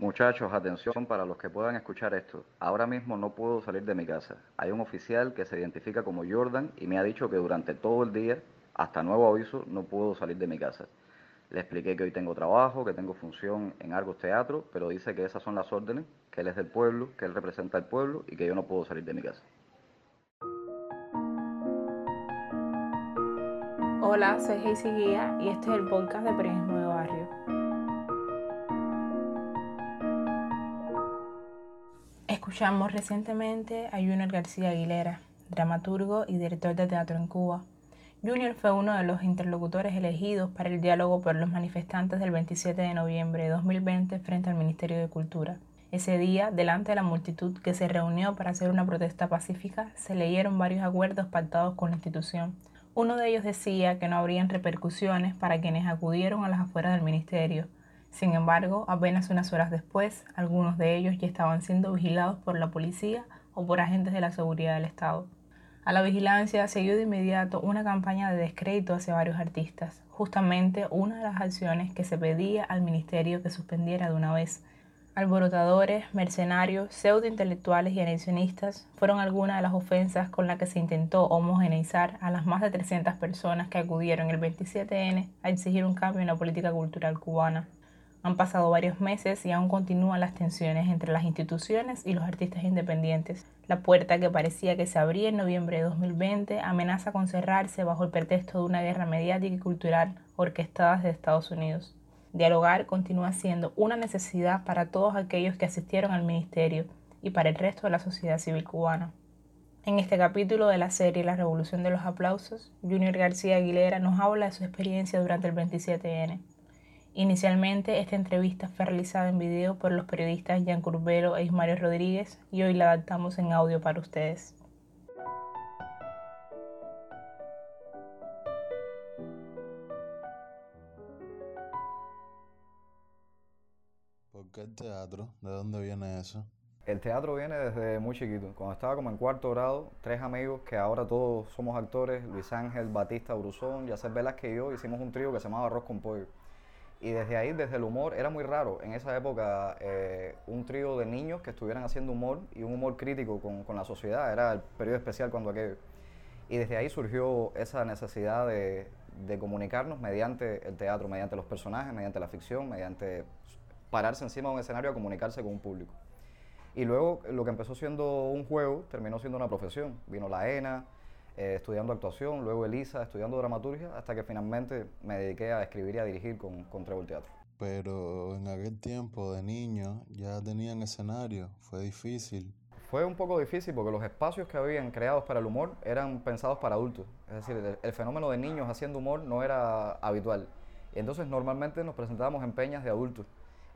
Muchachos, atención para los que puedan escuchar esto. Ahora mismo no puedo salir de mi casa. Hay un oficial que se identifica como Jordan y me ha dicho que durante todo el día, hasta nuevo aviso, no puedo salir de mi casa. Le expliqué que hoy tengo trabajo, que tengo función en Argos Teatro, pero dice que esas son las órdenes, que él es del pueblo, que él representa al pueblo y que yo no puedo salir de mi casa. Hola, soy Guía y este es el podcast de Periodismo de Barrio. Escuchamos recientemente a Junior García Aguilera, dramaturgo y director de teatro en Cuba. Junior fue uno de los interlocutores elegidos para el diálogo por los manifestantes del 27 de noviembre de 2020 frente al Ministerio de Cultura. Ese día, delante de la multitud que se reunió para hacer una protesta pacífica, se leyeron varios acuerdos pactados con la institución. Uno de ellos decía que no habrían repercusiones para quienes acudieron a las afueras del ministerio, sin embargo, apenas unas horas después, algunos de ellos ya estaban siendo vigilados por la policía o por agentes de la seguridad del Estado. A la vigilancia siguió de inmediato una campaña de descrédito hacia varios artistas, justamente una de las acciones que se pedía al ministerio que suspendiera de una vez. Alborotadores, mercenarios, pseudointelectuales y anexionistas fueron algunas de las ofensas con las que se intentó homogeneizar a las más de 300 personas que acudieron el 27N a exigir un cambio en la política cultural cubana. Han pasado varios meses y aún continúan las tensiones entre las instituciones y los artistas independientes. La puerta que parecía que se abría en noviembre de 2020 amenaza con cerrarse bajo el pretexto de una guerra mediática y cultural orquestada desde Estados Unidos. Dialogar continúa siendo una necesidad para todos aquellos que asistieron al ministerio y para el resto de la sociedad civil cubana. En este capítulo de la serie La Revolución de los Aplausos, Junior García Aguilera nos habla de su experiencia durante el 27N. Inicialmente, esta entrevista fue realizada en video por los periodistas Jan Curbelo e Ismario Rodríguez y hoy la adaptamos en audio para ustedes. ¿Por qué el teatro? ¿De dónde viene eso? El teatro viene desde muy chiquito. Cuando estaba como en cuarto grado, tres amigos que ahora todos somos actores, Luis Ángel, Batista, Bruzón, Yacer Velázquez y yo, hicimos un trío que se llamaba Arroz con Pollo. Y desde ahí, desde el humor, era muy raro en esa época eh, un trío de niños que estuvieran haciendo humor y un humor crítico con, con, la sociedad. Era el periodo especial cuando aquello. Y desde ahí surgió esa necesidad de, de, comunicarnos mediante el teatro, mediante los personajes, mediante la ficción, mediante pararse encima de un escenario a comunicarse con un público. Y luego lo que empezó siendo un juego terminó siendo una profesión. Vino la ENA, eh, estudiando actuación, luego Elisa, estudiando dramaturgia, hasta que finalmente me dediqué a escribir y a dirigir con, con Trébol Teatro. Pero en aquel tiempo de niño ya tenían escenario, fue difícil. Fue un poco difícil porque los espacios que habían creados para el humor eran pensados para adultos. Es decir, el, el fenómeno de niños haciendo humor no era habitual. Y entonces normalmente nos presentábamos en peñas de adultos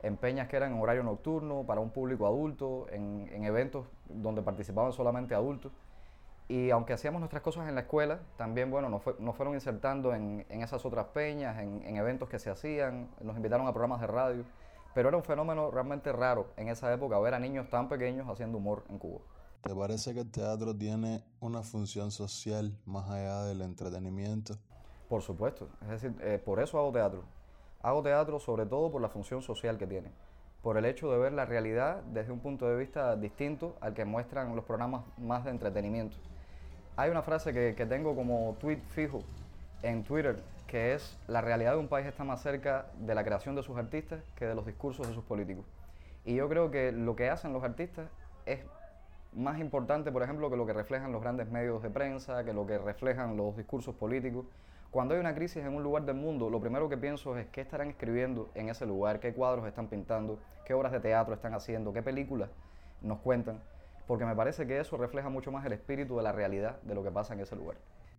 en peñas que eran en horario nocturno, para un público adulto, en, en, eventos donde participaban solamente adultos. Y aunque hacíamos nuestras cosas en la escuela, también, bueno, nos, fue, nos fueron insertando en, en, esas otras peñas, en, en, eventos que se hacían, nos invitaron a programas de radio, pero era un fenómeno realmente raro en esa época ver a niños tan pequeños haciendo humor en Cuba. ¿Te parece que el teatro tiene una función social más allá del entretenimiento? Por supuesto, es decir, eh, por eso hago teatro. Hago teatro sobre todo por la función social que tiene, por el hecho de ver la realidad desde un punto de vista distinto al que muestran los programas más de entretenimiento. Hay una frase que, tengo como tweet fijo en Twitter, que es la realidad de un país está más cerca de la creación de sus artistas que de los discursos de sus políticos. Y yo creo que lo que hacen los artistas es más importante, por ejemplo, que lo que reflejan los grandes medios de prensa, que lo que reflejan los discursos políticos. Cuando hay una crisis en un lugar del mundo, lo primero que pienso es qué estarán escribiendo en ese lugar, qué cuadros están pintando, qué obras de teatro están haciendo, qué películas nos cuentan porque me parece que eso refleja mucho más el espíritu de la realidad de lo que pasa en ese lugar.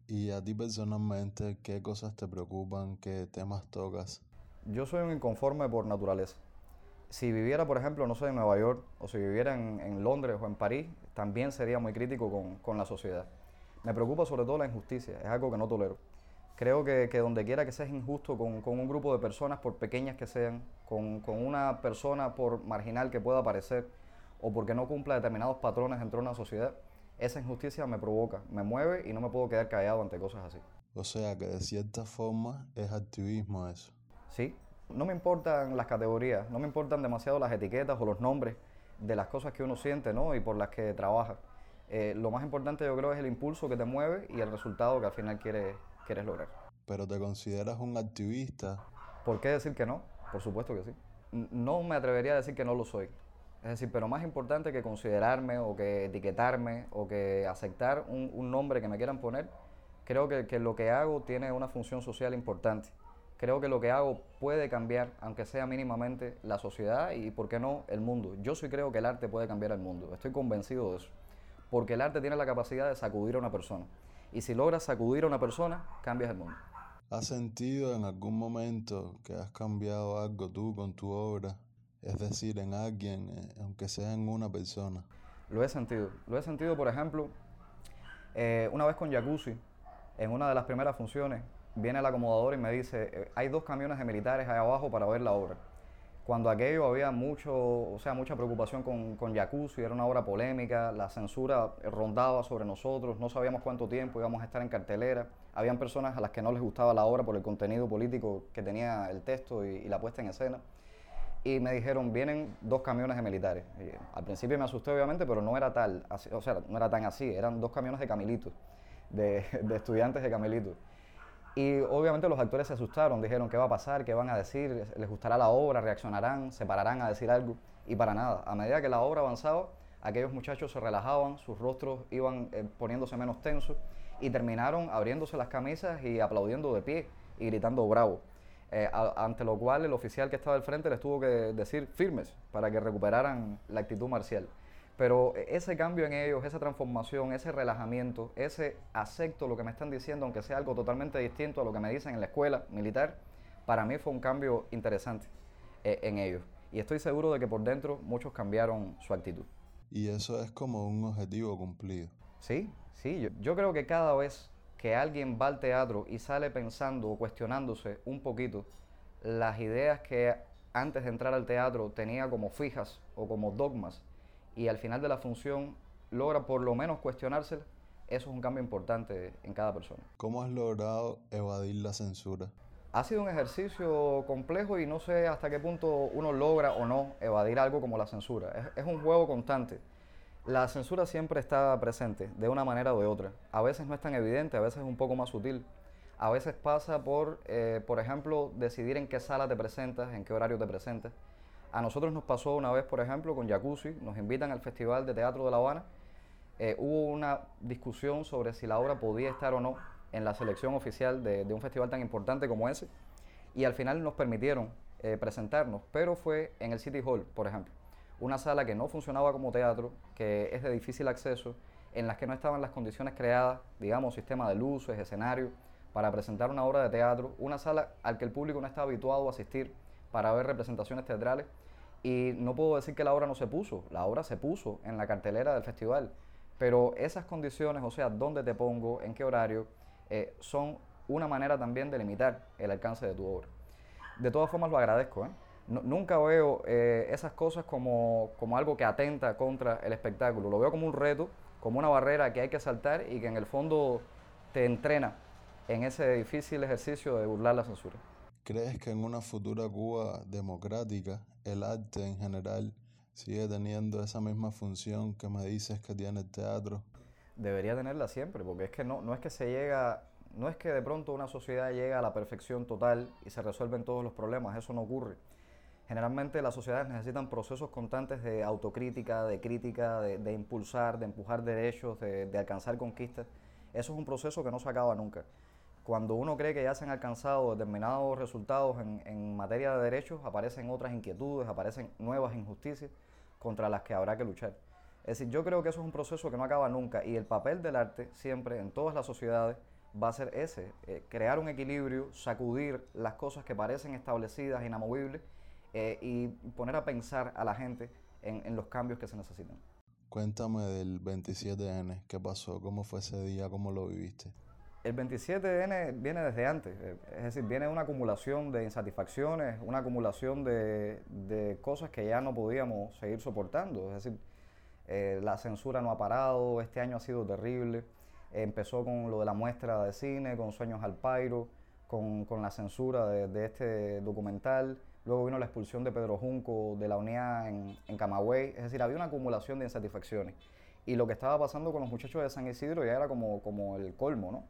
¿Y a ti personalmente qué cosas te preocupan, qué temas tocas? Yo soy un inconforme por naturaleza. Si viviera, por ejemplo, no sé, en Nueva York, o si viviera en, en Londres o en París, también sería muy crítico con, con, la sociedad. Me preocupa sobre todo la injusticia, es algo que no tolero. Creo que, que donde quiera que seas injusto con, con, un grupo de personas, por pequeñas que sean, con, con una persona por marginal que pueda parecer, o porque no cumpla determinados patrones dentro de una sociedad, esa injusticia me provoca, me mueve y no me puedo quedar callado ante cosas así. O sea que de cierta forma es activismo eso. Sí, No me importan las categorías, no me importan demasiado las etiquetas o los nombres de las cosas que uno siente ¿no? y por las que trabaja. Eh, lo más importante yo creo es el impulso que te mueve y el resultado que al final quieres, quieres lograr. ¿Pero te consideras un activista? ¿Por qué decir que no? Por supuesto que sí. No me atrevería a decir que no lo soy. Es decir, pero más importante que considerarme o que etiquetarme o que aceptar un, un nombre que me quieran poner, creo que, que, lo que hago tiene una función social importante. Creo que lo que hago puede cambiar, aunque sea mínimamente, la sociedad y, ¿por qué no?, el mundo. Yo sí creo que el arte puede cambiar el mundo. Estoy convencido de eso. Porque el arte tiene la capacidad de sacudir a una persona. Y si logras sacudir a una persona, cambias el mundo. ¿Has sentido en algún momento que has cambiado algo tú con tu obra? Es decir, en alguien, eh, aunque sea en una persona. Lo he sentido. Lo he sentido, por ejemplo, eh, una vez con Jacuzzi, en una de las primeras funciones, viene el acomodador y me dice, eh, hay dos camiones de militares ahí abajo para ver la obra. Cuando aquello había mucho, o sea, mucha preocupación con, con Jacuzzi, era una obra polémica, la censura rondaba sobre nosotros, no sabíamos cuánto tiempo íbamos a estar en cartelera. Habían personas a las que no les gustaba la obra por el contenido político que tenía el texto y, y la puesta en escena. Y me dijeron, vienen dos camiones de militares. Y al principio me asusté, obviamente, pero no era tal, así, o sea, no era tan así, eran dos camiones de camilitos, de, de estudiantes de camilitos. Y obviamente los actores se asustaron, dijeron qué va a pasar, qué van a decir, les gustará la obra, reaccionarán, se pararán a decir algo. Y para nada, a medida que la obra avanzaba, aquellos muchachos se relajaban, sus rostros iban eh, poniéndose menos tensos y terminaron abriéndose las camisas y aplaudiendo de pie y gritando bravo. Eh, a, ante lo cual el oficial que estaba al frente les tuvo que decir firmes para que recuperaran la actitud marcial. Pero ese cambio en ellos, esa transformación, ese relajamiento, ese acepto lo que me están diciendo, aunque sea algo totalmente distinto a lo que me dicen en la escuela militar, para mí fue un cambio interesante eh, en ellos. Y estoy seguro de que por dentro muchos cambiaron su actitud. Y eso es como un objetivo cumplido. Sí, sí. Yo, yo creo que cada vez que alguien va al teatro y sale pensando o cuestionándose un poquito las ideas que antes de entrar al teatro tenía como fijas o como dogmas, y al final de la función logra por lo menos cuestionársela, eso es un cambio importante en cada persona. ¿Cómo has logrado evadir la censura? Ha sido un ejercicio complejo y no sé hasta qué punto uno logra o no evadir algo como la censura. Es, es un juego constante. La censura siempre está presente, de una manera o de otra. A veces no es tan evidente, a veces es un poco más sutil. A veces pasa por, eh, por ejemplo, decidir en qué sala te presentas, en qué horario te presentas. A nosotros nos pasó una vez, por ejemplo, con Jacuzzi, nos invitan al Festival de Teatro de La Habana. Eh, hubo una discusión sobre si la obra podía estar o no en la selección oficial de, un festival tan importante como ese. Y al final nos permitieron eh, presentarnos, pero fue en el City Hall, por ejemplo. Una sala que no funcionaba como teatro, que es de difícil acceso, en las que no estaban las condiciones creadas, digamos, sistema de luces, escenario, para presentar una obra de teatro. Una sala al que el público no estaba habituado a asistir para ver representaciones teatrales. Y no puedo decir que la obra no se puso, la obra se puso en la cartelera del festival, pero esas condiciones, o sea, dónde te pongo, en qué horario, eh, son una manera también de limitar el alcance de tu obra. De todas formas lo agradezco, ¿eh? No, nunca veo eh, esas cosas como, como algo que atenta contra el espectáculo, lo veo como un reto, como una barrera que hay que saltar y que en el fondo te entrena en ese difícil ejercicio de burlar la censura. ¿Crees que en una futura Cuba democrática el arte en general sigue teniendo esa misma función que me dices que tiene el teatro? Debería tenerla siempre, porque es que no, no es que se llega, no es que de pronto una sociedad llega a la perfección total y se resuelven todos los problemas, eso no ocurre. Generalmente las sociedades necesitan procesos constantes de autocrítica, de crítica, de, de impulsar, de empujar derechos, de, de alcanzar conquistas. Eso es un proceso que no se acaba nunca cuando uno cree que ya se han alcanzado determinados resultados en, en, materia de derechos, aparecen otras inquietudes, aparecen nuevas injusticias contra las que habrá que luchar. Es decir, yo creo que eso es un proceso que no acaba nunca y el papel del arte siempre en todas las sociedades va a ser ese, eh, crear un equilibrio, sacudir las cosas que parecen establecidas, inamovibles eh, y poner a pensar a la gente en, en los cambios que se necesitan. Cuéntame del 27N, ¿qué pasó? ¿Cómo fue ese día? ¿Cómo lo viviste? El 27N viene desde antes, eh, es decir, viene una acumulación de insatisfacciones, una acumulación de, de cosas que ya no podíamos seguir soportando. Es decir, eh, la censura no ha parado, este año ha sido terrible. empezó con lo de la muestra de cine, con Sueños al Pairo, con, con la censura de, de, este documental. Luego vino la expulsión de Pedro Junco de la unidad en, en Camagüey. Es decir, había una acumulación de insatisfacciones. Y lo que estaba pasando con los muchachos de San Isidro ya era como, como el colmo, ¿no?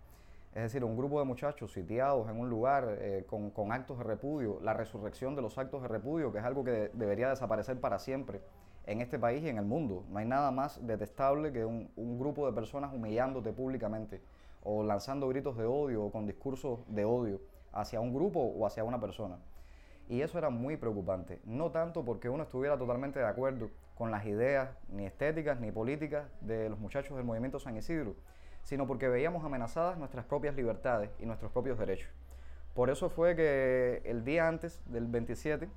Es decir, un grupo de muchachos sitiados en un lugar eh, con, con, actos de repudio, la resurrección de los actos de repudio, que es algo que debería desaparecer para siempre en este país y en el mundo. No hay nada más detestable que un, un grupo de personas humillándote públicamente o lanzando gritos de odio o con discursos de odio hacia un grupo o hacia una persona. Y eso era muy preocupante, no tanto porque uno estuviera totalmente de acuerdo con las ideas ni estéticas ni políticas de los muchachos del movimiento San Isidro, sino porque veíamos amenazadas nuestras propias libertades y nuestros propios derechos. Por eso fue que el día antes del 27,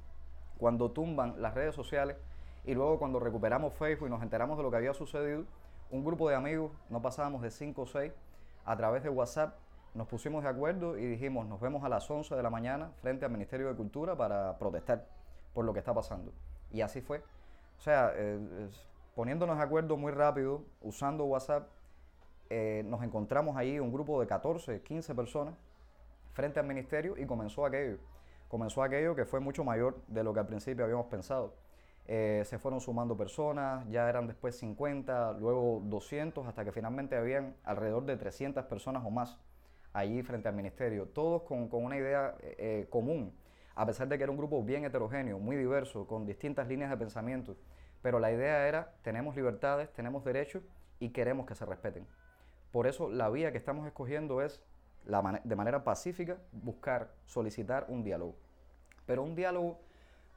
cuando tumban las redes sociales y luego cuando recuperamos Facebook y nos enteramos de lo que había sucedido, un grupo de amigos, no pasábamos de 5 o 6, a través de WhatsApp nos pusimos de acuerdo y dijimos nos vemos a las 11 de la mañana frente al Ministerio de Cultura para protestar por lo que está pasando. Y así fue. O sea, eh, poniéndonos de acuerdo muy rápido, usando WhatsApp, eh, nos encontramos ahí un grupo de 14, 15 personas frente al ministerio y comenzó aquello. Comenzó aquello que fue mucho mayor de lo que al principio habíamos pensado. Eh, se fueron sumando personas, ya eran después 50, luego 200, hasta que finalmente habían alrededor de 300 personas o más allí frente al ministerio, todos con, con una idea eh, eh, común, a pesar de que era un grupo bien heterogéneo, muy diverso, con distintas líneas de pensamiento, pero la idea era, tenemos libertades, tenemos derechos y queremos que se respeten. Por eso la vía que estamos escogiendo es, la de manera pacífica, buscar, solicitar un diálogo. Pero un diálogo,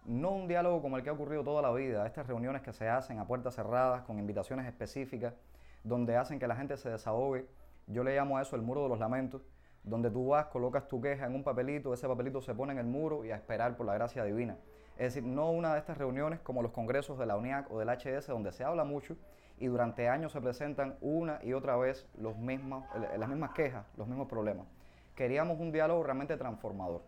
no un diálogo como el que ha ocurrido toda la vida, estas reuniones que se hacen a puertas cerradas, con invitaciones específicas, donde hacen que la gente se desahogue. Yo le llamo a eso el muro de los lamentos, donde tú vas, colocas tu queja en un papelito, ese papelito se pone en el muro y a esperar por la gracia divina. Es decir, no una de estas reuniones como los congresos de la UNIAC o del HS, donde se habla mucho y durante años se presentan una y otra vez mismos, las mismas quejas, los mismos problemas. Queríamos un diálogo realmente transformador,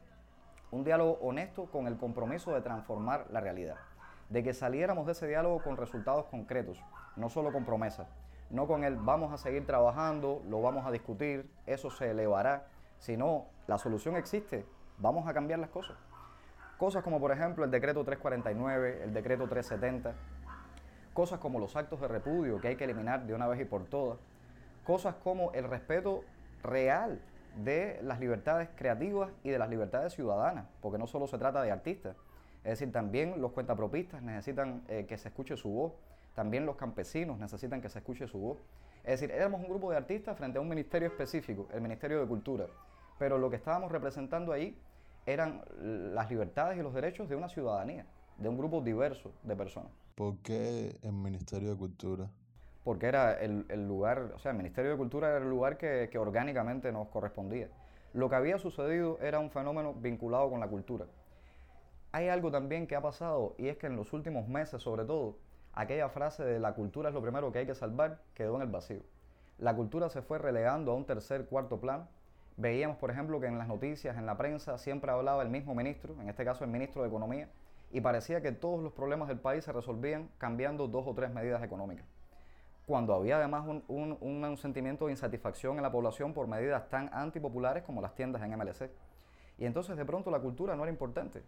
un diálogo honesto con el compromiso de transformar la realidad, de que saliéramos de ese diálogo con resultados concretos, no solo con promesas, no con el vamos a seguir trabajando, lo vamos a discutir, eso se elevará, sino la solución existe, vamos a cambiar las cosas. Cosas como por ejemplo el decreto 349, el decreto 370, cosas como los actos de repudio que hay que eliminar de una vez y por todas, cosas como el respeto real de las libertades creativas y de las libertades ciudadanas, porque no solo se trata de artistas, es decir, también los cuentapropistas necesitan eh, que se escuche su voz, también los campesinos necesitan que se escuche su voz. Es decir, éramos un grupo de artistas frente a un ministerio específico, el Ministerio de Cultura, pero lo que estábamos representando ahí eran las libertades y los derechos de una ciudadanía, de un grupo diverso de personas. ¿Por qué el Ministerio de Cultura? Porque era el, el lugar, o sea, el Ministerio de Cultura era el lugar que, que orgánicamente nos correspondía. Lo que había sucedido era un fenómeno vinculado con la cultura. Hay algo también que ha pasado y es que en los últimos meses, sobre todo, aquella frase de la cultura es lo primero que hay que salvar quedó en el vacío. La cultura se fue relegando a un tercer, cuarto plano. Veíamos, por ejemplo, que en las noticias, en la prensa, siempre hablaba el mismo ministro, en este caso el ministro de Economía, y parecía que todos los problemas del país se resolvían cambiando dos o tres medidas económicas. Cuando había además un, sentimiento de insatisfacción en la población por medidas tan antipopulares como las tiendas en MLC. Y entonces de pronto la cultura no era importante.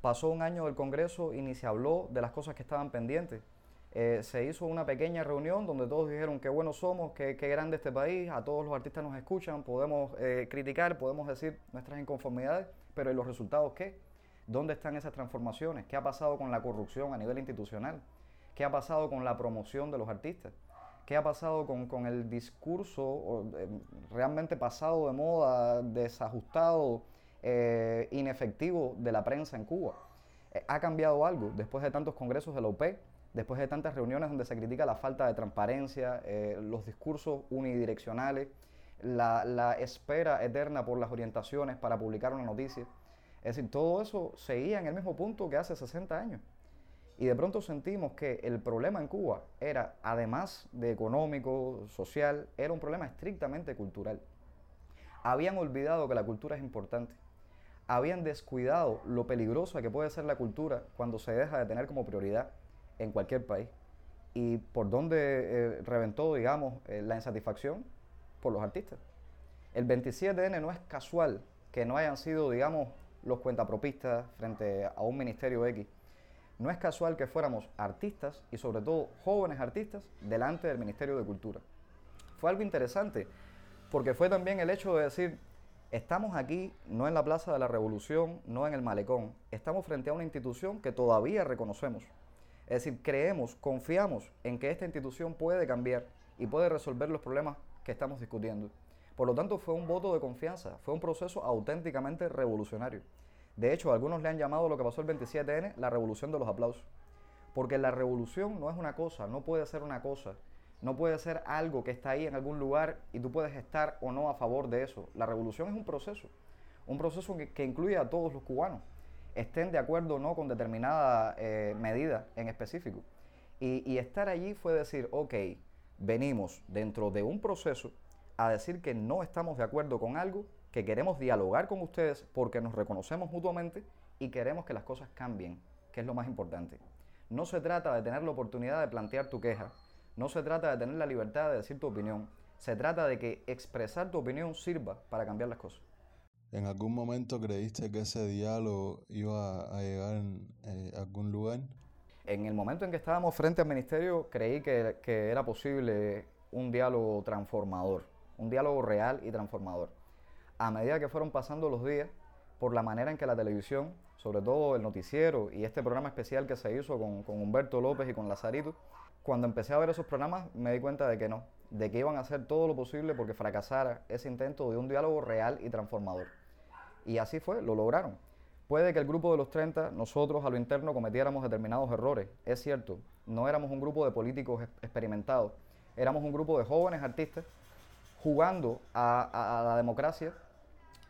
Pasó un año del Congreso y ni se habló de las cosas que estaban pendientes. Eh, se hizo una pequeña reunión donde todos dijeron qué buenos somos, qué, qué grande este país, a todos los artistas nos escuchan, podemos eh, criticar, podemos decir nuestras inconformidades, pero ¿y los resultados qué? ¿Dónde están esas transformaciones? ¿Qué ha pasado con la corrupción a nivel institucional? ¿Qué ha pasado con la promoción de los artistas? ¿Qué ha pasado con, con el discurso eh, realmente pasado de moda, desajustado, eh, inefectivo de la prensa en Cuba? Eh, ¿Ha cambiado algo después de tantos congresos de la UP? Después de tantas reuniones donde se critica la falta de transparencia, eh, los discursos unidireccionales, la, la espera eterna por las orientaciones para publicar una noticia. Es decir, todo eso seguía en el mismo punto que hace 60 años. Y de pronto sentimos que el problema en Cuba era, además de económico, social, era un problema estrictamente cultural. Habían olvidado que la cultura es importante. Habían descuidado lo peligrosa que puede ser la cultura cuando se deja de tener como prioridad en cualquier país. Y por dónde eh, reventó, digamos, eh, la insatisfacción por los artistas. El 27N no es casual que no hayan sido, digamos, los cuentapropistas frente a un ministerio X. No es casual que fuéramos artistas y sobre todo jóvenes artistas delante del Ministerio de Cultura. Fue algo interesante porque fue también el hecho de decir, estamos aquí no en la Plaza de la Revolución, no en el Malecón, estamos frente a una institución que todavía reconocemos. Es decir, creemos, confiamos en que esta institución puede cambiar y puede resolver los problemas que estamos discutiendo. Por lo tanto, fue un voto de confianza, fue un proceso auténticamente revolucionario. De hecho, algunos le han llamado lo que pasó el 27N la revolución de los aplausos. Porque la revolución no es una cosa, no puede ser una cosa, no puede ser algo que está ahí en algún lugar y tú puedes estar o no a favor de eso. La revolución es un proceso, un proceso que, incluye a todos los cubanos, estén de acuerdo o no con determinada eh, medida en específico. Y, y estar allí fue decir, ok, venimos dentro de un proceso a decir que no estamos de acuerdo con algo, que queremos dialogar con ustedes porque nos reconocemos mutuamente y queremos que las cosas cambien, que es lo más importante. No se trata de tener la oportunidad de plantear tu queja, no se trata de tener la libertad de decir tu opinión, se trata de que expresar tu opinión sirva para cambiar las cosas. ¿En algún momento creíste que ese diálogo iba a llegar eh, a algún lugar? En el momento en que estábamos frente al ministerio, creí que, que era posible un diálogo transformador, un diálogo real y transformador. A medida que fueron pasando los días, por la manera en que la televisión, sobre todo el noticiero y este programa especial que se hizo con, con Humberto López y con Lazarito, cuando empecé a ver esos programas me di cuenta de que no, de que iban a hacer todo lo posible porque fracasara ese intento de un diálogo real y transformador. Y así fue, lo lograron. Puede que el grupo de los 30, nosotros a lo interno cometiéramos determinados errores, es cierto, no éramos un grupo de políticos experimentados, éramos un grupo de jóvenes artistas jugando a, la democracia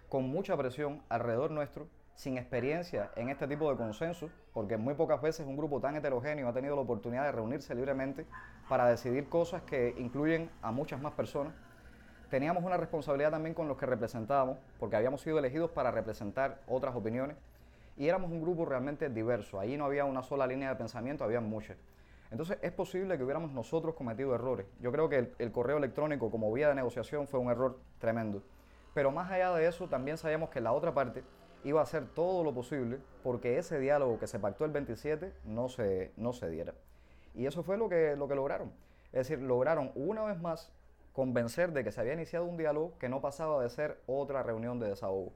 con mucha presión alrededor nuestro, sin experiencia en este tipo de consenso, porque muy pocas veces un grupo tan heterogéneo ha tenido la oportunidad de reunirse libremente para decidir cosas que incluyen a muchas más personas. Teníamos una responsabilidad también con los que representábamos, porque habíamos sido elegidos para representar otras opiniones y éramos un grupo realmente diverso. Ahí no había una sola línea de pensamiento, había muchas. Entonces es posible que hubiéramos nosotros cometido errores. Yo creo que el, correo electrónico como vía de negociación fue un error tremendo. Pero más allá de eso, también sabíamos que la otra parte iba a hacer todo lo posible porque ese diálogo que se pactó el 27 no se, no se diera. Y eso fue lo que, lo que lograron. Es decir, lograron una vez más convencer de que se había iniciado un diálogo que no pasaba de ser otra reunión de desahogo.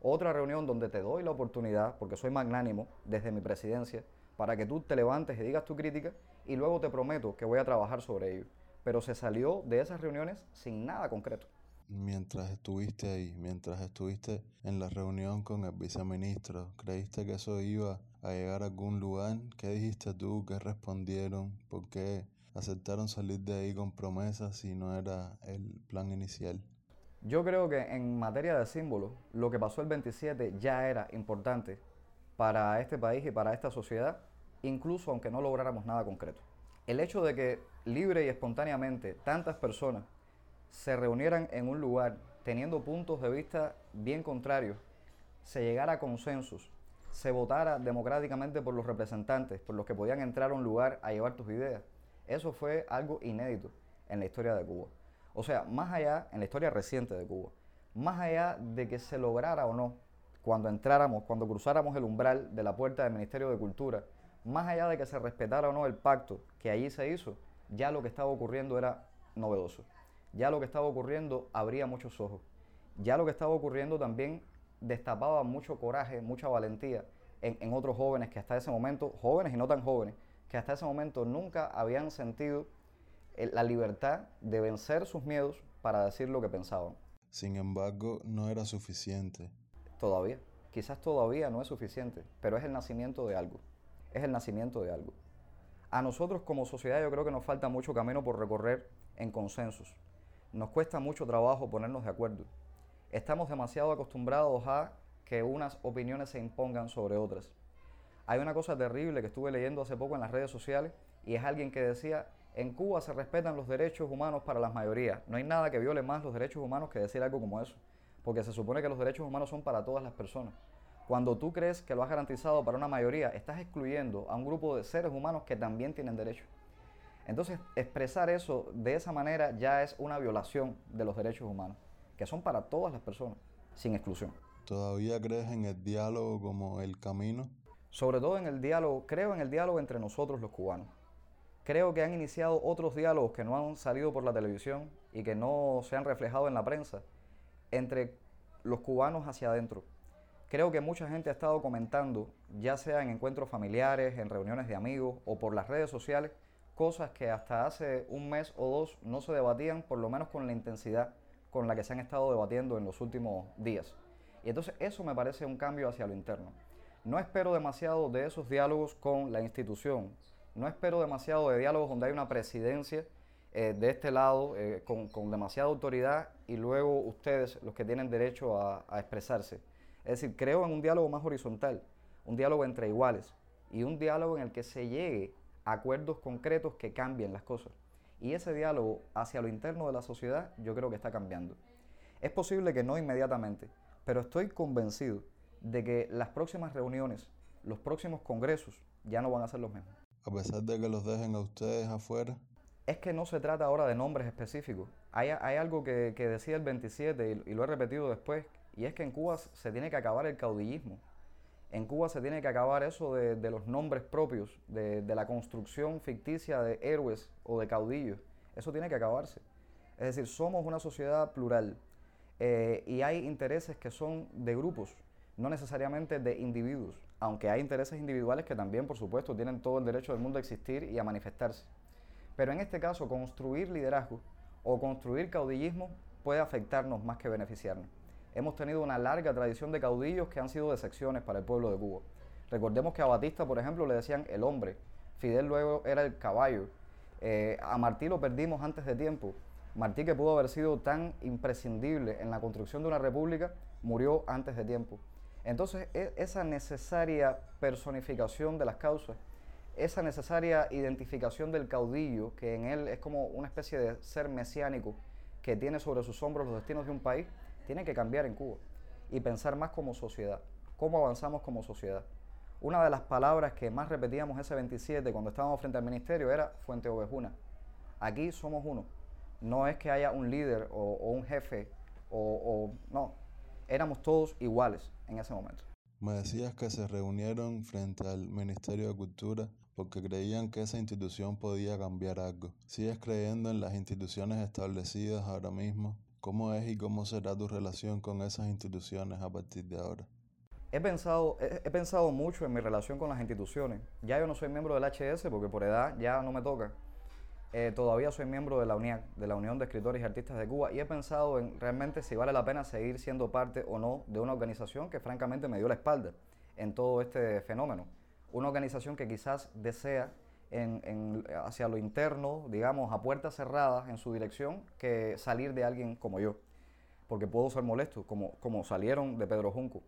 Otra reunión donde te doy la oportunidad, porque soy magnánimo desde mi presidencia, para que tú te levantes y digas tu crítica y luego te prometo que voy a trabajar sobre ello. Pero se salió de esas reuniones sin nada concreto. Mientras estuviste ahí, mientras estuviste en la reunión con el viceministro, ¿creíste que eso iba a llegar a algún lugar? ¿Qué dijiste tú? ¿Qué respondieron? ¿Por qué aceptaron salir de ahí con promesas si no era el plan inicial? Yo creo que en materia de símbolos, lo que pasó el 27 ya era importante para este país y para esta sociedad, incluso aunque no lográramos nada concreto. El hecho de que libre y espontáneamente tantas personas se reunieran en un lugar teniendo puntos de vista bien contrarios, se llegara a consensos, se votara democráticamente por los representantes, por los que podían entrar a un lugar a llevar tus ideas, eso fue algo inédito en la historia de Cuba. O sea, más allá, en la historia reciente de Cuba, más allá de que se lograra o no cuando entráramos, cuando cruzáramos el umbral de la puerta del Ministerio de Cultura, más allá de que se respetara o no el pacto que allí se hizo, ya lo que estaba ocurriendo era novedoso. Ya lo que estaba ocurriendo abría muchos ojos. Ya lo que estaba ocurriendo también destapaba mucho coraje, mucha valentía en, otros jóvenes que hasta ese momento, jóvenes y no tan jóvenes, que hasta ese momento nunca habían sentido la libertad de vencer sus miedos para decir lo que pensaban. Sin embargo, no era suficiente todavía. Quizás todavía no es suficiente, pero es el nacimiento de algo. Es el nacimiento de algo. A nosotros como sociedad yo creo que nos falta mucho camino por recorrer en consensos. Nos cuesta mucho trabajo ponernos de acuerdo. Estamos demasiado acostumbrados a que unas opiniones se impongan sobre otras. Hay una cosa terrible que estuve leyendo hace poco en las redes sociales y es alguien que decía, en Cuba se respetan los derechos humanos para las mayorías. No hay nada que viole más los derechos humanos que decir algo como eso porque se supone que los derechos humanos son para todas las personas. Cuando tú crees que lo has garantizado para una mayoría, estás excluyendo a un grupo de seres humanos que también tienen derechos. Entonces, expresar eso de esa manera ya es una violación de los derechos humanos, que son para todas las personas, sin exclusión. ¿Todavía crees en el diálogo como el camino? Sobre todo en el diálogo, creo en el diálogo entre nosotros los cubanos. Creo que han iniciado otros diálogos que no han salido por la televisión y que no se han reflejado en la prensa entre los cubanos hacia adentro. Creo que mucha gente ha estado comentando, ya sea en encuentros familiares, en reuniones de amigos o por las redes sociales, cosas que hasta hace un mes o dos no se debatían, por lo menos con la intensidad con la que se han estado debatiendo en los últimos días. Y entonces eso me parece un cambio hacia lo interno. No espero demasiado de esos diálogos con la institución, no espero demasiado de diálogos donde hay una presidencia eh, de este lado eh, con, demasiada autoridad y luego ustedes los que tienen derecho a, a expresarse. Es decir, creo en un diálogo más horizontal, un diálogo entre iguales y un diálogo en el que se llegue acuerdos concretos que cambien las cosas. Y ese diálogo hacia lo interno de la sociedad yo creo que está cambiando. Es posible que no inmediatamente, pero estoy convencido de que las próximas reuniones, los próximos congresos ya no van a ser los mismos. A pesar de que los dejen a ustedes afuera. Es que no se trata ahora de nombres específicos. Hay, algo que, decía el 27 y, lo he repetido después, y es que en Cuba se tiene que acabar el caudillismo. En Cuba se tiene que acabar eso de, los nombres propios, de, la construcción ficticia de héroes o de caudillos. Eso tiene que acabarse. Es decir, somos una sociedad plural eh, y hay intereses que son de grupos, no necesariamente de individuos, aunque hay intereses individuales que también, por supuesto, tienen todo el derecho del mundo a existir y a manifestarse. Pero en este caso, construir liderazgo o construir caudillismo puede afectarnos más que beneficiarnos. Hemos tenido una larga tradición de caudillos que han sido decepciones para el pueblo de Cuba. Recordemos que a Batista, por ejemplo, le decían el hombre, Fidel luego era el caballo, eh, a Martí lo perdimos antes de tiempo. Martí, que pudo haber sido tan imprescindible en la construcción de una república, murió antes de tiempo. Entonces, e, esa necesaria personificación de las causas, esa necesaria identificación del caudillo, que en él es como una especie de ser mesiánico que tiene sobre sus hombros los destinos de un país, tiene que cambiar en Cuba y pensar más como sociedad. ¿Cómo avanzamos como sociedad? Una de las palabras que más repetíamos ese 27 cuando estábamos frente al ministerio era Fuente Ovejuna. Aquí somos uno. No es que haya un líder o, un jefe o, o no, éramos todos iguales en ese momento. Me decías que se reunieron frente al Ministerio de Cultura porque creían que esa institución podía cambiar algo. ¿Sigues creyendo en las instituciones establecidas ahora mismo? ¿Cómo es y cómo será tu relación con esas instituciones a partir de ahora? He pensado, he, pensado mucho en mi relación con las instituciones. Ya yo no soy miembro del HS porque por edad ya no me toca. Eh, todavía soy miembro de la de la Unión de Escritores y Artistas de Cuba, y he pensado en realmente si vale la pena seguir siendo parte o no de una organización que francamente me dio la espalda en todo este fenómeno. Una organización que quizás desea en, hacia lo interno, digamos, a puertas cerradas en su dirección, que salir de alguien como yo, porque puedo ser molesto, como, como salieron de Pedro Junco.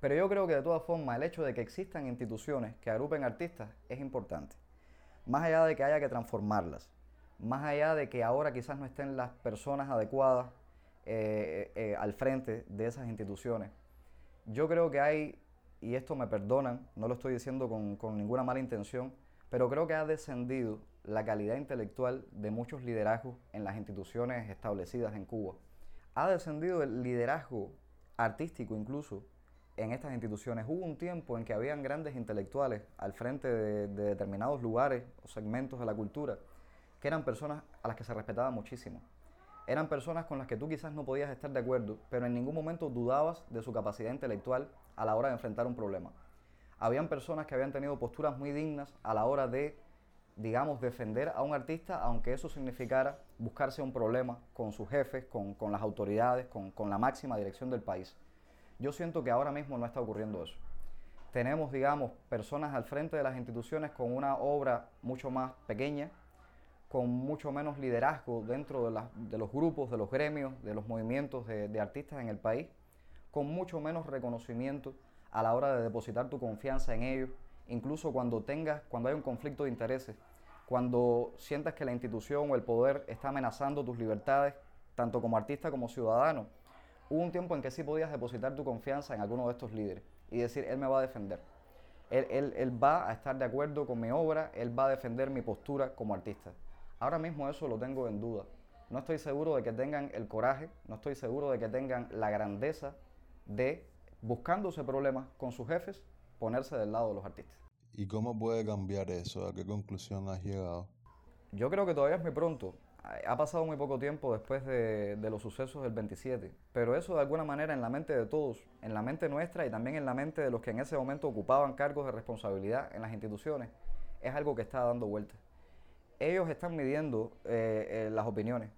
Pero yo creo que de todas formas el hecho de que existan instituciones que agrupen artistas es importante. Más allá de que haya que transformarlas, más allá de que ahora quizás no estén las personas adecuadas eh, eh, al frente de esas instituciones, yo creo que hay, y esto me perdonan, no lo estoy diciendo con, con ninguna mala intención, pero creo que ha descendido la calidad intelectual de muchos liderazgos en las instituciones establecidas en Cuba. Ha descendido el liderazgo artístico incluso en estas instituciones. Hubo un tiempo en que habían grandes intelectuales al frente de, determinados lugares o segmentos de la cultura, que eran personas a las que se respetaba muchísimo. Eran personas con las que tú quizás no podías estar de acuerdo, pero en ningún momento dudabas de su capacidad intelectual a la hora de enfrentar un problema. Habían personas que habían tenido posturas muy dignas a la hora de, digamos, defender a un artista, aunque eso significara buscarse un problema con sus jefes, con, las autoridades, con, con la máxima dirección del país. Yo siento que ahora mismo no está ocurriendo eso. Tenemos, digamos, personas al frente de las instituciones con una obra mucho más pequeña, con mucho menos liderazgo dentro de, los grupos, de los gremios, de los movimientos de, artistas en el país, con mucho menos reconocimiento a la hora de depositar tu confianza en ellos, incluso cuando tengas, cuando hay un conflicto de intereses, cuando sientas que la institución o el poder está amenazando tus libertades, tanto como artista como ciudadano hubo un tiempo en que sí podías depositar tu confianza en alguno de estos líderes y decir, él me va a defender. Él, él, va a estar de acuerdo con mi obra, él va a defender mi postura como artista. Ahora mismo eso lo tengo en duda. No estoy seguro de que tengan el coraje, no estoy seguro de que tengan la grandeza de, buscándose problemas con sus jefes, ponerse del lado de los artistas. ¿Y cómo puede cambiar eso? ¿A qué conclusión has llegado? Yo creo que todavía es muy pronto. Ha pasado muy poco tiempo después de, de, los sucesos del 27, pero eso de alguna manera en la mente de todos, en la mente nuestra y también en la mente de los que en ese momento ocupaban cargos de responsabilidad en las instituciones, es algo que está dando vueltas. Ellos están midiendo eh, eh, las opiniones,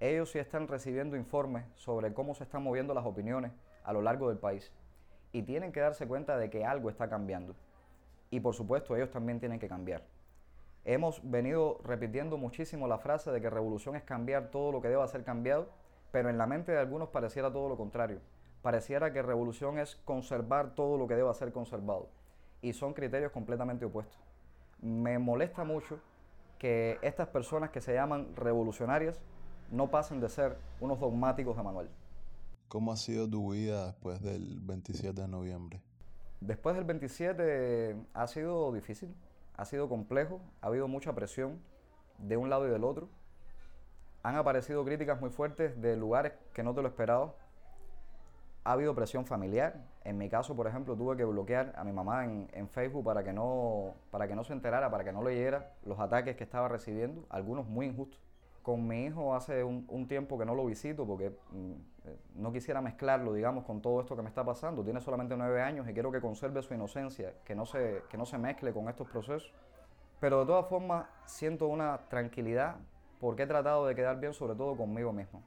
ellos sí están recibiendo informes sobre cómo se están moviendo las opiniones a lo largo del país y tienen que darse cuenta de que algo está cambiando. Y por supuesto ellos también tienen que cambiar. Hemos venido repitiendo muchísimo la frase de que revolución es cambiar todo lo que deba ser cambiado, pero en la mente de algunos pareciera todo lo contrario. Pareciera que revolución es conservar todo lo que deba ser conservado. Y son criterios completamente opuestos. Me molesta mucho que estas personas que se llaman revolucionarias no pasen de ser unos dogmáticos de Manuel. ¿Cómo ha sido tu vida después del 27 de noviembre? Después del 27 ha sido difícil ha sido complejo, ha habido mucha presión de un lado y del otro. Han aparecido críticas muy fuertes de lugares que no te lo esperaba. Ha habido presión familiar. En mi caso, por ejemplo, tuve que bloquear a mi mamá en, en, Facebook para que, no, para que no se enterara, para que no leyera los ataques que estaba recibiendo, algunos muy injustos con mi hijo hace un, tiempo que no lo visito porque mm, eh, no quisiera mezclarlo, digamos, con todo esto que me está pasando. Tiene solamente nueve años y quiero que conserve su inocencia, que no se, que no se mezcle con estos procesos. Pero de todas formas siento una tranquilidad porque he tratado de quedar bien sobre todo conmigo mismo.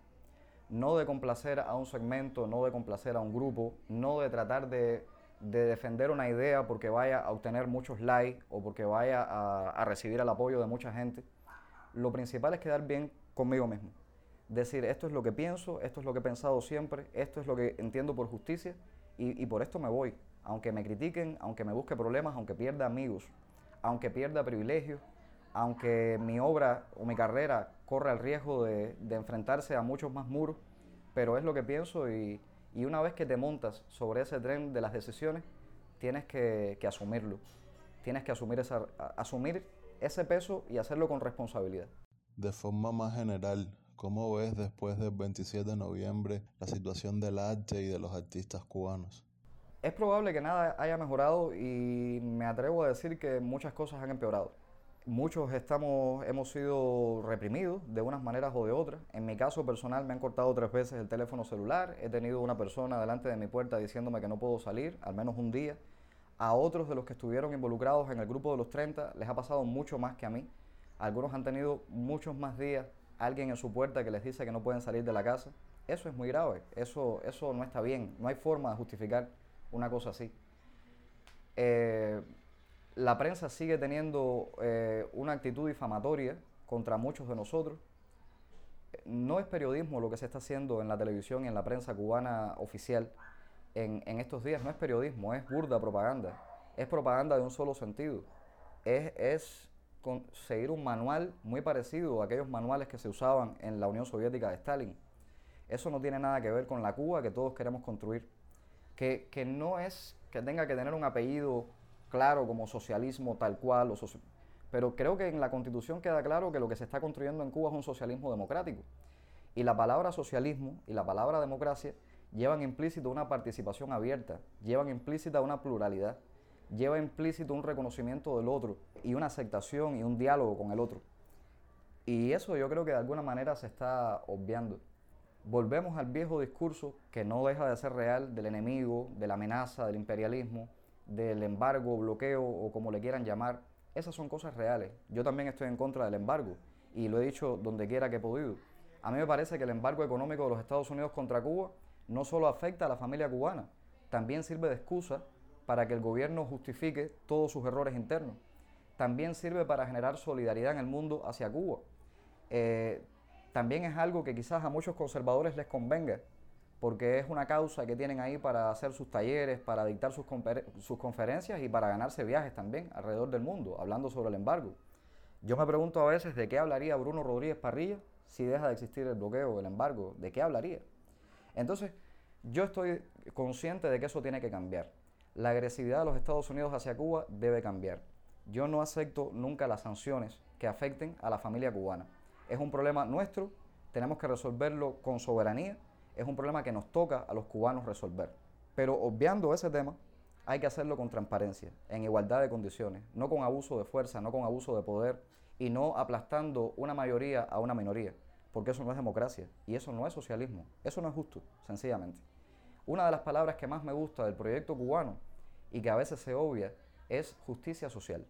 No de complacer a un segmento, no de complacer a un grupo, no de tratar de, defender una idea porque vaya a obtener muchos likes o porque vaya a, a recibir el apoyo de mucha gente lo principal es quedar bien conmigo mismo. Decir, esto es lo que pienso, esto es lo que he pensado siempre, esto es lo que entiendo por justicia y, por esto me voy. Aunque me critiquen, aunque me busque problemas, aunque pierda amigos, aunque pierda privilegios, aunque mi obra o mi carrera corra el riesgo de, enfrentarse a muchos más muros, pero es lo que pienso y, una vez que te montas sobre ese tren de las decisiones, tienes que, asumirlo. Tienes que asumir, esa, asumir ese peso y hacerlo con responsabilidad. De forma más general, ¿cómo ves después del 27 de noviembre la situación del arte y de los artistas cubanos? Es probable que nada haya mejorado y me atrevo a decir que muchas cosas han empeorado. Muchos estamos, hemos sido reprimidos de unas maneras o de otras. En mi caso personal me han cortado tres veces el teléfono celular. He tenido una persona delante de mi puerta diciéndome que no puedo salir, al menos un día. A otros de los que estuvieron involucrados en el grupo de los 30 les ha pasado mucho más que a mí. Algunos han tenido muchos más días alguien en su puerta que les dice que no pueden salir de la casa. Eso es muy grave, eso, eso no está bien, no hay forma de justificar una cosa así. Eh, la prensa sigue teniendo eh, una actitud difamatoria contra muchos de nosotros. No es periodismo lo que se está haciendo en la televisión y en la prensa cubana oficial en, estos días no es periodismo, es burda propaganda. Es propaganda de un solo sentido. Es, es seguir un manual muy parecido a aquellos manuales que se usaban en la Unión Soviética de Stalin. Eso no tiene nada que ver con la Cuba que todos queremos construir. Que, que no es que tenga que tener un apellido claro como socialismo tal cual, o pero creo que en la Constitución queda claro que lo que se está construyendo en Cuba es un socialismo democrático. Y la palabra socialismo y la palabra democracia llevan implícito una participación abierta, llevan implícita una pluralidad, lleva implícito un reconocimiento del otro y una aceptación y un diálogo con el otro. Y eso yo creo que de alguna manera se está obviando. Volvemos al viejo discurso que no deja de ser real del enemigo, de la amenaza, del imperialismo, del embargo, bloqueo o como le quieran llamar. Esas son cosas reales. Yo también estoy en contra del embargo y lo he dicho donde quiera que he podido. A mí me parece que el embargo económico de los Estados Unidos contra Cuba no solo afecta a la familia cubana, también sirve de excusa para que el gobierno justifique todos sus errores internos. También sirve para generar solidaridad en el mundo hacia Cuba. Eh, también es algo que quizás a muchos conservadores les convenga, porque es una causa que tienen ahí para hacer sus talleres, para dictar sus, sus conferencias y para ganarse viajes también alrededor del mundo, hablando sobre el embargo. Yo me pregunto a veces de qué hablaría Bruno Rodríguez Parrilla si deja de existir el bloqueo, el embargo, ¿de qué hablaría? Entonces, yo estoy consciente de que eso tiene que cambiar. La agresividad de los Estados Unidos hacia Cuba debe cambiar. Yo no acepto nunca las sanciones que afecten a la familia cubana. Es un problema nuestro, tenemos que resolverlo con soberanía, es un problema que nos toca a los cubanos resolver. Pero obviando ese tema, hay que hacerlo con transparencia, en igualdad de condiciones, no con abuso de fuerza, no con abuso de poder y no aplastando una mayoría a una minoría, porque eso no es democracia y eso no es socialismo, eso no es justo, sencillamente. Una de las palabras que más me gusta del proyecto cubano y que a veces se obvia es justicia social.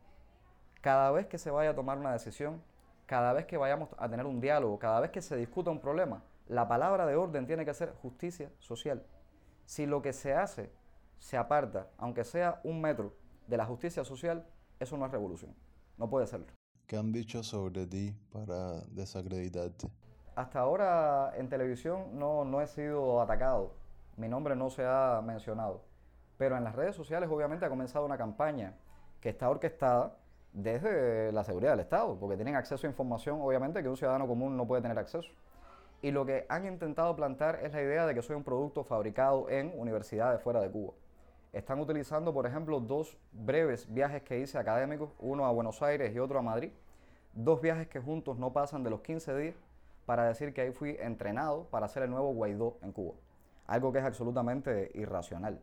Cada vez que se vaya a tomar una decisión, cada vez que vayamos a tener un diálogo, cada vez que se discuta un problema, la palabra de orden tiene que ser justicia social. Si lo que se hace se aparta, aunque sea un metro, de la justicia social, eso no es revolución. No puede serlo. ¿Qué han dicho sobre ti para desacreditarte? Hasta ahora en televisión no, no he sido atacado. Mi nombre no se ha mencionado. Pero en las redes sociales obviamente ha comenzado una campaña que está orquestada desde la seguridad del Estado, porque tienen acceso a información obviamente que un ciudadano común no puede tener acceso. Y lo que han intentado plantar es la idea de que soy un producto fabricado en universidades fuera de Cuba. Están utilizando, por ejemplo, dos breves viajes que hice académicos, uno a Buenos Aires y otro a Madrid. Dos viajes que juntos no pasan de los 15 días para decir que ahí fui entrenado para ser el nuevo Guaidó en Cuba. Algo que es absolutamente irracional.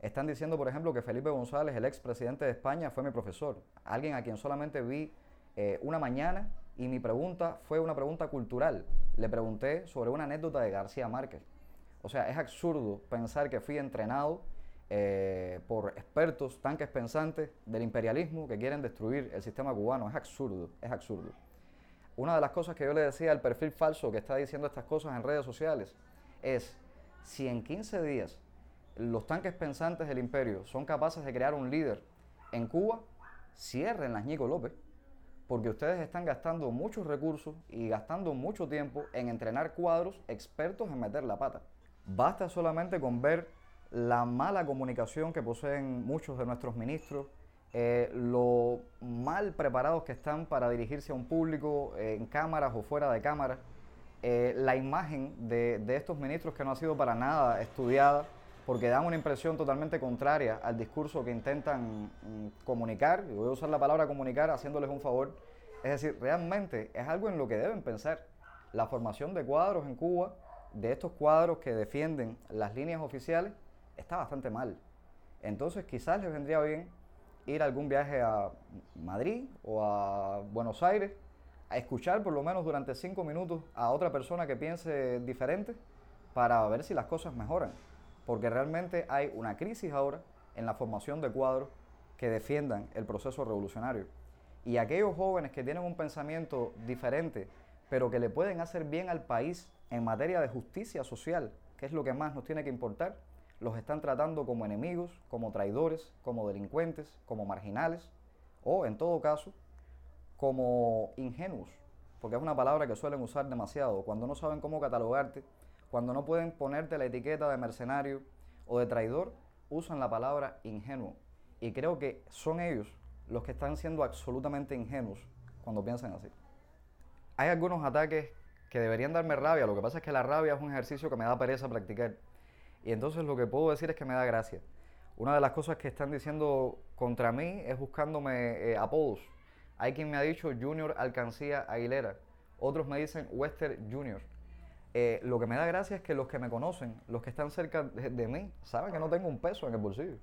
Están diciendo, por ejemplo, que Felipe González, el expresidente de España, fue mi profesor. Alguien a quien solamente vi eh, una mañana y mi pregunta fue una pregunta cultural. Le pregunté sobre una anécdota de García Márquez. O sea, es absurdo pensar que fui entrenado eh, por expertos, tanques pensantes del imperialismo que quieren destruir el sistema cubano. Es absurdo, es absurdo. Una de las cosas que yo le decía al perfil falso que está diciendo estas cosas en redes sociales es, si en 15 días los tanques pensantes del imperio son capaces de crear un líder en Cuba, cierren las Ñico López, porque ustedes están gastando muchos recursos y gastando mucho tiempo en entrenar cuadros expertos en meter la pata. Basta solamente con ver la mala comunicación que poseen muchos de nuestros ministros, eh, lo mal preparados que están para dirigirse a un público eh, en cámaras o fuera de cámaras, eh, la imagen de, de, estos ministros que no ha sido para nada estudiada, porque dan una impresión totalmente contraria al discurso que intentan mm, comunicar, y voy a usar la palabra comunicar haciéndoles un favor, es decir, realmente es algo en lo que deben pensar. La formación de cuadros en Cuba, de estos cuadros que defienden las líneas oficiales, está bastante mal. Entonces quizás les vendría bien ir a algún viaje a Madrid o a Buenos Aires a escuchar por lo menos durante cinco minutos a otra persona que piense diferente para ver si las cosas mejoran. Porque realmente hay una crisis ahora en la formación de cuadros que defiendan el proceso revolucionario. Y aquellos jóvenes que tienen un pensamiento diferente, pero que le pueden hacer bien al país en materia de justicia social, que es lo que más nos tiene que importar, los están tratando como enemigos, como traidores, como delincuentes, como marginales o, en todo caso, como ingenuos, porque es una palabra que suelen usar demasiado, cuando no saben cómo catalogarte, cuando no pueden ponerte la etiqueta de mercenario o de traidor, usan la palabra ingenuo. Y creo que son ellos los que están siendo absolutamente ingenuos cuando piensan así. Hay algunos ataques que deberían darme rabia, lo que pasa es que la rabia es un ejercicio que me da pereza practicar. Y entonces lo que puedo decir es que me da gracia. Una de las cosas que están diciendo contra mí es buscándome eh, apodos. Hay quien me ha dicho Junior Alcancía Aguilera. Otros me dicen Wester Junior. Eh, lo que me da gracia es que los que me conocen, los que están cerca de, mí, saben que no tengo un peso en el bolsillo.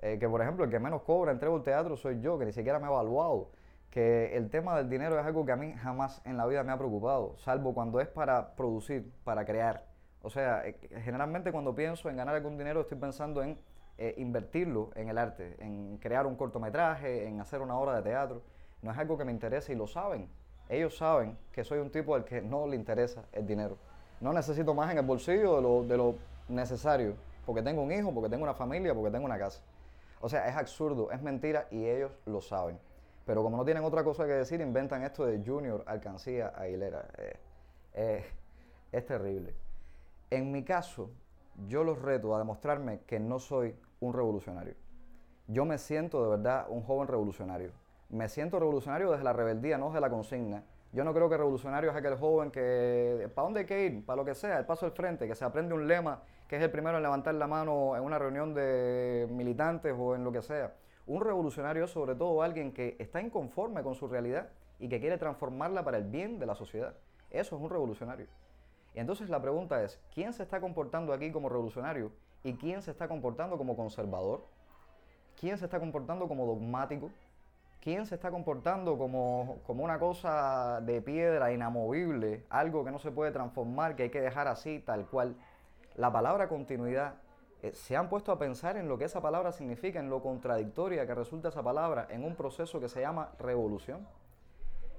Eh, que por ejemplo el que menos cobra entre el teatro soy yo, que ni siquiera me he evaluado. Que el tema del dinero es algo que a mí jamás en la vida me ha preocupado, salvo cuando es para producir, para crear. O sea, eh, generalmente cuando pienso en ganar algún dinero estoy pensando en eh, invertirlo en el arte, en crear un cortometraje, en hacer una obra de teatro. No es algo que me interese y lo saben. Ellos saben que soy un tipo al que no le interesa el dinero. No necesito más en el bolsillo de lo, de lo necesario, porque tengo un hijo, porque tengo una familia, porque tengo una casa. O sea, es absurdo, es mentira y ellos lo saben. Pero como no tienen otra cosa que decir, inventan esto de Junior Alcancía Aguilera. Eh, es terrible. En mi caso, yo los reto a demostrarme que no soy un revolucionario. Yo me siento de verdad un joven revolucionario. Me siento revolucionario desde la rebeldía, no desde la consigna. Yo no creo que revolucionario es aquel joven que, ¿para dónde hay que ir? Para lo que sea, el paso al frente, que se aprende un lema, que es el primero en levantar la mano en una reunión de militantes o en lo que sea. Un revolucionario es sobre todo alguien que está inconforme con su realidad y que quiere transformarla para el bien de la sociedad. Eso es un revolucionario. Entonces la pregunta es, ¿quién se está comportando aquí como revolucionario y quién se está comportando como conservador, quién se está comportando como dogmático, quién se está comportando como, como una cosa de piedra inamovible, algo que no se puede transformar, que hay que dejar así, tal cual. La palabra continuidad, eh, se han puesto a pensar en lo que esa palabra significa, en lo contradictoria que resulta esa palabra en un proceso que se llama revolución.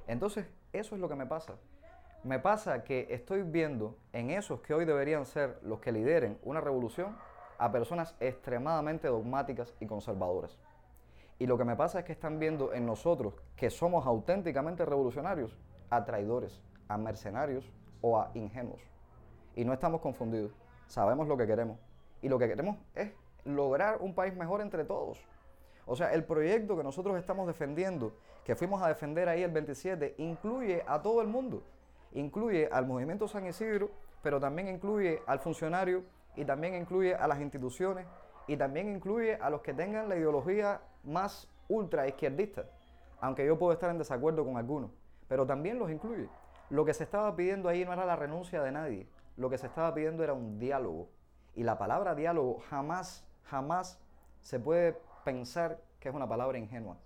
Entonces, eso es lo que me pasa. Me pasa que estoy viendo en esos que hoy deberían ser los que lideren una revolución a personas extremadamente dogmáticas y conservadoras. Y lo que me pasa es que están viendo en nosotros, que somos auténticamente revolucionarios, a traidores, a mercenarios o a ingenuos. Y no estamos confundidos. Sabemos lo que queremos. Y lo que queremos es lograr un país mejor entre todos. O sea, el proyecto que nosotros estamos defendiendo, que fuimos a defender ahí el 27, incluye a todo el mundo. Incluye al movimiento San Isidro, pero también incluye al funcionario y también incluye a las instituciones y también incluye a los que tengan la ideología más ultra izquierdista, aunque yo puedo estar en desacuerdo con algunos, pero también los incluye. Lo que se estaba pidiendo ahí no era la renuncia de nadie, lo que se estaba pidiendo era un diálogo. Y la palabra diálogo jamás, jamás se puede pensar que es una palabra ingenua.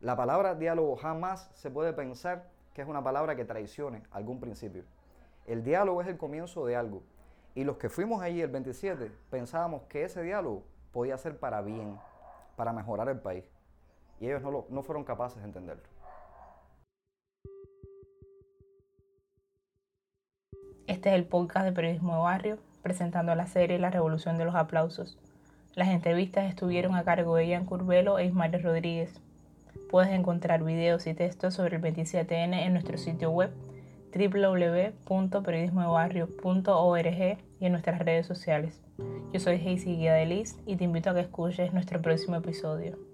La palabra diálogo jamás se puede pensar que es una palabra que traicione algún principio. El diálogo es el comienzo de algo. Y los que fuimos allí el 27 pensábamos que ese diálogo podía ser para bien, para mejorar el país. Y ellos no, no fueron capaces de entenderlo. Este es el podcast de Periodismo de Barrio, presentando la serie La Revolución de los Aplausos. Las entrevistas estuvieron a cargo de Ian Curvelo e Ismael Rodríguez. Puedes encontrar videos y textos sobre el 27N en nuestro sitio web www.periodismodebarrio.org y en nuestras redes sociales. Yo soy Hazy Guía de Liz y te invito a que escuches nuestro próximo episodio.